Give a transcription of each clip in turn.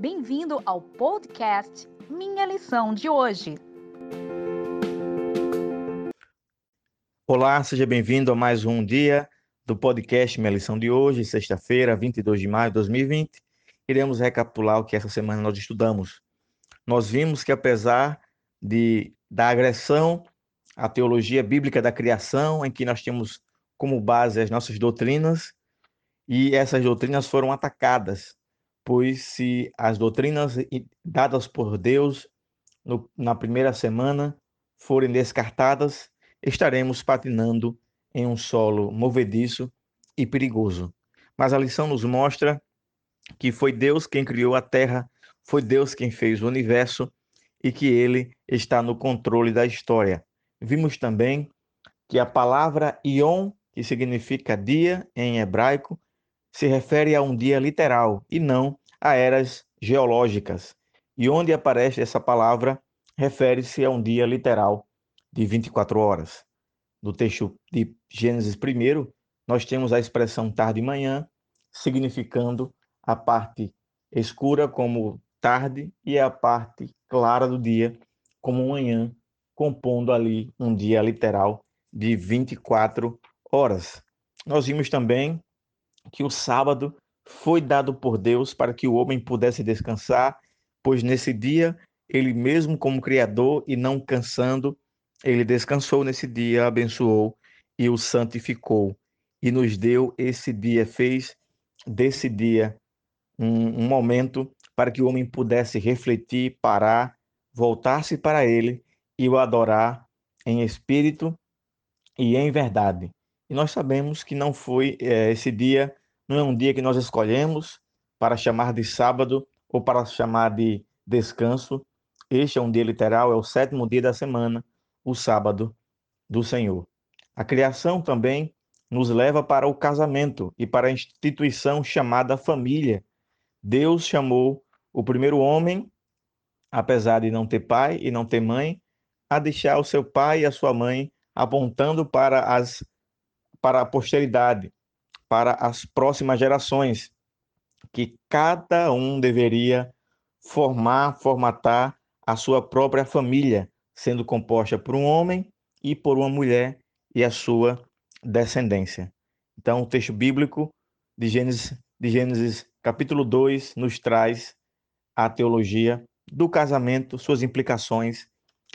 Bem-vindo ao podcast Minha Lição de Hoje. Olá, seja bem-vindo a mais um dia do podcast Minha Lição de Hoje, sexta-feira, 22 de maio de 2020. Iremos recapitular o que essa semana nós estudamos. Nós vimos que apesar de da agressão à teologia bíblica da criação, em que nós temos como base as nossas doutrinas, e essas doutrinas foram atacadas, pois se as doutrinas dadas por Deus no, na primeira semana forem descartadas, estaremos patinando em um solo movediço e perigoso. Mas a lição nos mostra que foi Deus quem criou a terra, foi Deus quem fez o universo e que ele está no controle da história. Vimos também que a palavra Ion, que significa dia em hebraico, se refere a um dia literal e não a eras geológicas. E onde aparece essa palavra, refere-se a um dia literal de 24 horas. No texto de Gênesis 1, nós temos a expressão tarde e manhã, significando a parte escura como tarde e a parte clara do dia como manhã, compondo ali um dia literal de 24 horas. Nós vimos também que o sábado foi dado por Deus para que o homem pudesse descansar, pois nesse dia ele mesmo como criador e não cansando, ele descansou nesse dia, abençoou e o santificou e nos deu esse dia, fez desse dia um, um momento para que o homem pudesse refletir, parar, voltar-se para ele e o adorar em espírito e em verdade. E nós sabemos que não foi é, esse dia, não é um dia que nós escolhemos para chamar de sábado ou para chamar de descanso. Este é um dia literal, é o sétimo dia da semana, o sábado do Senhor. A criação também nos leva para o casamento e para a instituição chamada família. Deus chamou o primeiro homem, apesar de não ter pai e não ter mãe, a deixar o seu pai e a sua mãe apontando para as para a posteridade, para as próximas gerações, que cada um deveria formar, formatar a sua própria família, sendo composta por um homem e por uma mulher e a sua descendência. Então, o texto bíblico de Gênesis, de Gênesis capítulo 2 nos traz a teologia do casamento, suas implicações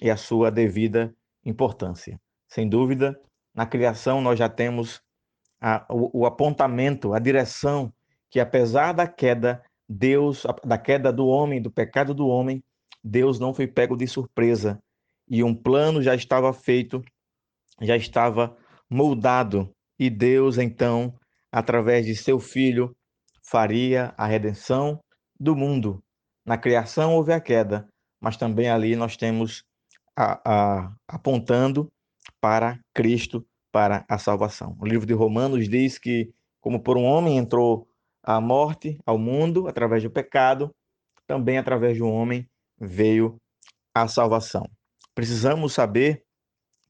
e a sua devida importância. Sem dúvida, na criação nós já temos a, o, o apontamento, a direção que apesar da queda, Deus, da queda do homem, do pecado do homem, Deus não foi pego de surpresa. E um plano já estava feito, já estava moldado. E Deus então, através de seu filho, faria a redenção do mundo. Na criação houve a queda, mas também ali nós temos a, a, apontando para Cristo, para a salvação. O livro de Romanos diz que, como por um homem entrou a morte ao mundo através do pecado, também através de um homem veio a salvação. Precisamos saber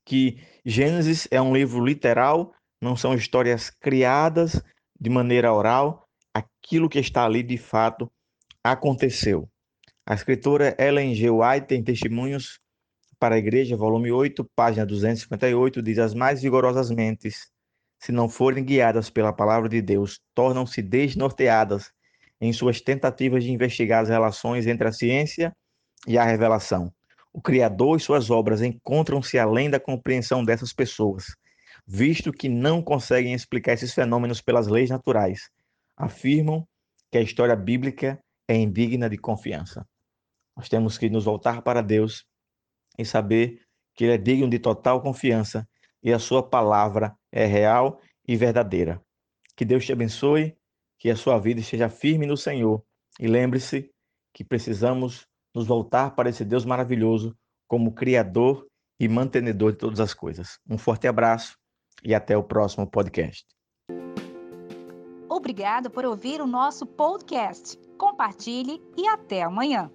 que Gênesis é um livro literal, não são histórias criadas de maneira oral, aquilo que está ali de fato aconteceu. A escritora Ellen G. White, em Testemunhos para a Igreja, volume 8, página 258, diz: As mais vigorosas mentes, se não forem guiadas pela palavra de Deus, tornam-se desnorteadas em suas tentativas de investigar as relações entre a ciência e a revelação. O Criador e suas obras encontram-se além da compreensão dessas pessoas, visto que não conseguem explicar esses fenômenos pelas leis naturais. Afirmam que a história bíblica é indigna de confiança. Nós temos que nos voltar para Deus e saber que Ele é digno de total confiança e a Sua palavra é real e verdadeira. Que Deus te abençoe, que a sua vida esteja firme no Senhor. E lembre-se que precisamos nos voltar para esse Deus maravilhoso como Criador e mantenedor de todas as coisas. Um forte abraço e até o próximo podcast. Obrigado por ouvir o nosso podcast. Compartilhe e até amanhã.